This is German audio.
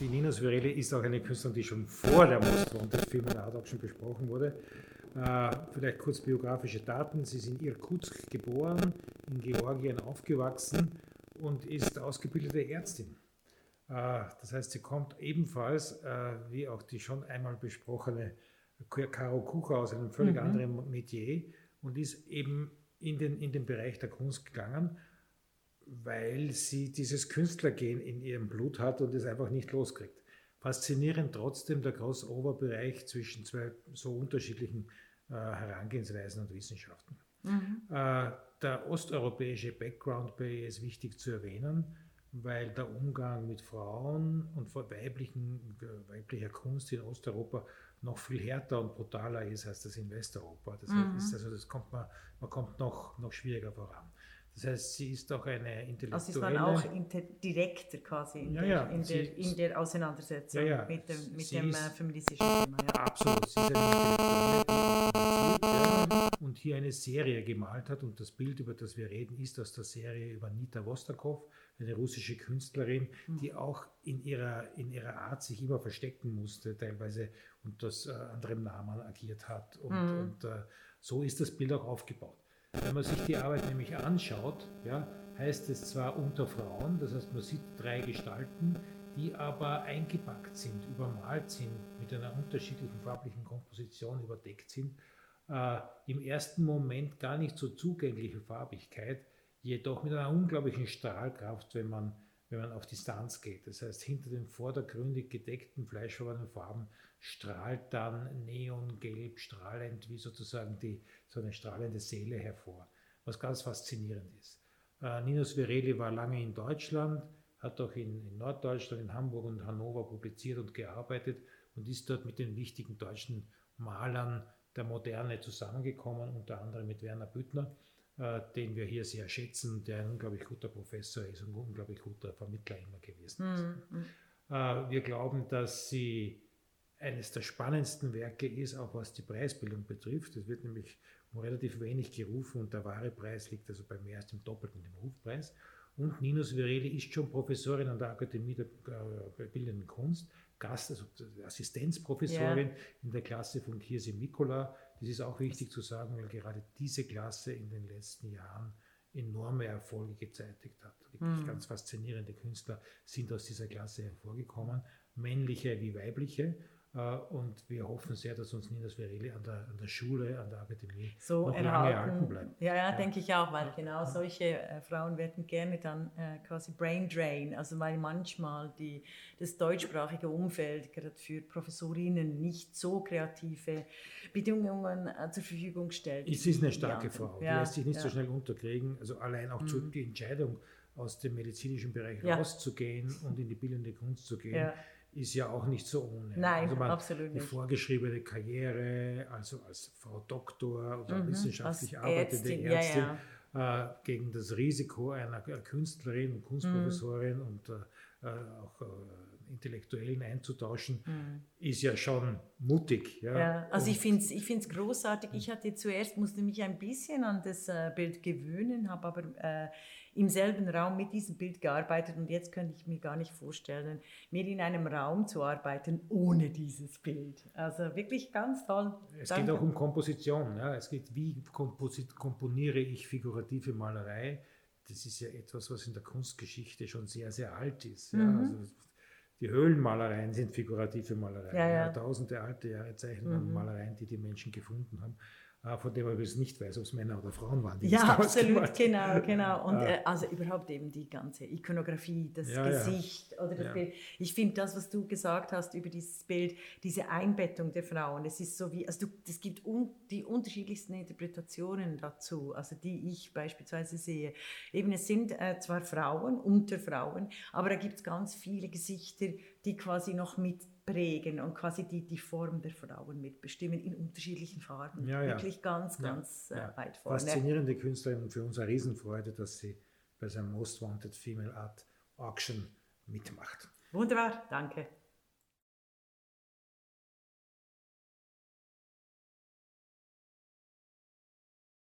die Nina Svirelli ist auch eine Künstlerin, die schon vor der Most Wanted Film und Art Auction besprochen wurde. Äh, vielleicht kurz biografische Daten. Sie ist in Irkutsk geboren, in Georgien aufgewachsen und ist ausgebildete Ärztin. Äh, das heißt, sie kommt ebenfalls, äh, wie auch die schon einmal besprochene Caro Kucher aus einem völlig mhm. anderen Metier und ist eben in den, in den Bereich der Kunst gegangen, weil sie dieses Künstlergehen in ihrem Blut hat und es einfach nicht loskriegt. Faszinierend trotzdem der Crossover-Bereich zwischen zwei so unterschiedlichen äh, Herangehensweisen und Wissenschaften. Mhm. Äh, der osteuropäische Background bei ihr ist wichtig zu erwähnen, weil der Umgang mit Frauen und weiblichen, weiblicher Kunst in Osteuropa noch viel härter und brutaler ist als das in Westeuropa. Das mhm. heißt, also das kommt man, man kommt noch, noch schwieriger voran. Das heißt, sie ist auch eine intellektuelle... Also ist man auch direkter quasi in, ja, der, in, der, in der Auseinandersetzung ja, ja. mit dem, mit dem ist, äh, feministischen Thema. Absolut, sie ist eine Intellektuelle, und hier eine Serie gemalt hat und das Bild, über das wir reden, ist aus der Serie über Nita Vostakov, eine russische Künstlerin, mhm. die auch in ihrer, in ihrer Art sich immer verstecken musste, teilweise unter äh, anderem Namen agiert hat und, mhm. und äh, so ist das Bild auch aufgebaut. Wenn man sich die Arbeit nämlich anschaut, ja, heißt es zwar unter Frauen, das heißt man sieht drei Gestalten, die aber eingepackt sind, übermalt sind, mit einer unterschiedlichen farblichen Komposition überdeckt sind, äh, im ersten Moment gar nicht so zugängliche Farbigkeit, jedoch mit einer unglaublichen Strahlkraft, wenn man, wenn man auf Distanz geht. Das heißt, hinter den vordergründig gedeckten fleischfarbenen Farben strahlt dann neongelb strahlend wie sozusagen die, so eine strahlende Seele hervor, was ganz faszinierend ist. Äh, Ninus Vireli war lange in Deutschland, hat auch in, in, Norddeutschland, in Hamburg und Hannover publiziert und gearbeitet und ist dort mit den wichtigen deutschen Malern der Moderne zusammengekommen, unter anderem mit Werner Büttner, den wir hier sehr schätzen, der ein unglaublich guter Professor ist und ein unglaublich guter Vermittler immer gewesen ist. Mhm. Äh, wir glauben, dass sie eines der spannendsten Werke ist, auch was die Preisbildung betrifft. Es wird nämlich um relativ wenig gerufen und der wahre Preis liegt also bei mehr als dem Doppelten dem Rufpreis. Und Ninus Vireli ist schon Professorin an der Akademie der äh, Bildenden Kunst, Gast, also Assistenzprofessorin yeah. in der Klasse von Kirsi Mikula. Das ist auch wichtig zu sagen, weil gerade diese Klasse in den letzten Jahren enorme Erfolge gezeitigt hat. Wirklich mm. ganz faszinierende Künstler sind aus dieser Klasse hervorgekommen, männliche wie weibliche. Äh, und wir hoffen sehr, dass uns Nina Svereli an der, an der Schule, an der Akademie so noch erhalten. lange erhalten bleibt. Ja, ja, ja, denke ich auch, weil genau solche äh, Frauen werden gerne dann äh, quasi Brain Drain, also weil manchmal die, das deutschsprachige Umfeld gerade für Professorinnen nicht so kreative Bedingungen äh, zur Verfügung stellt. Es ist eine starke Frau, ja, die lässt sich nicht ja. so schnell unterkriegen. Also allein auch mhm. die Entscheidung, aus dem medizinischen Bereich rauszugehen und in die bildende Kunst zu gehen ist ja auch nicht so ohne. Nein, also man, absolut nicht. Die vorgeschriebene Karriere, also als Frau Doktor oder mhm, wissenschaftlich arbeitende Ärztin, Ärztin ja, ja. Äh, gegen das Risiko einer Künstlerin und Kunstprofessorin mhm. und äh, auch äh, Intellektuellen einzutauschen, mhm. ist ja schon mutig. Ja, ja also und ich finde es ich find's großartig. Ich hatte zuerst, musste mich ein bisschen an das äh, Bild gewöhnen, habe aber äh, im selben Raum mit diesem Bild gearbeitet und jetzt könnte ich mir gar nicht vorstellen, mehr in einem Raum zu arbeiten ohne dieses Bild. Also wirklich ganz toll. Es Danke. geht auch um Komposition. Ja. Es geht, wie komponiere ich figurative Malerei. Das ist ja etwas, was in der Kunstgeschichte schon sehr, sehr alt ist. Ja. Mhm. Also die Höhlenmalereien sind figurative Malereien. Ja, ja. Tausende alte Jahre Zeichnungen mhm. Malereien, die die Menschen gefunden haben. Ah, von dem man es nicht weiß, ob es Männer oder Frauen waren. Die ja, absolut, genau, genau. Und ah. äh, also überhaupt eben die ganze Ikonografie, das ja, Gesicht ja. oder das ja. Bild. Ich finde das, was du gesagt hast über dieses Bild, diese Einbettung der Frauen, es ist so wie, also es gibt un, die unterschiedlichsten Interpretationen dazu, also die ich beispielsweise sehe. Eben es sind äh, zwar Frauen unter Frauen, aber da gibt es ganz viele Gesichter, die quasi noch mit prägen und quasi die, die Form der Frauen mitbestimmen in unterschiedlichen Farben. Ja, ja. Wirklich ganz, ganz ja, äh, weit vorne. Faszinierende Künstlerin und für uns eine Riesenfreude, dass sie bei seinem Most Wanted Female Art Auction mitmacht. Wunderbar, danke.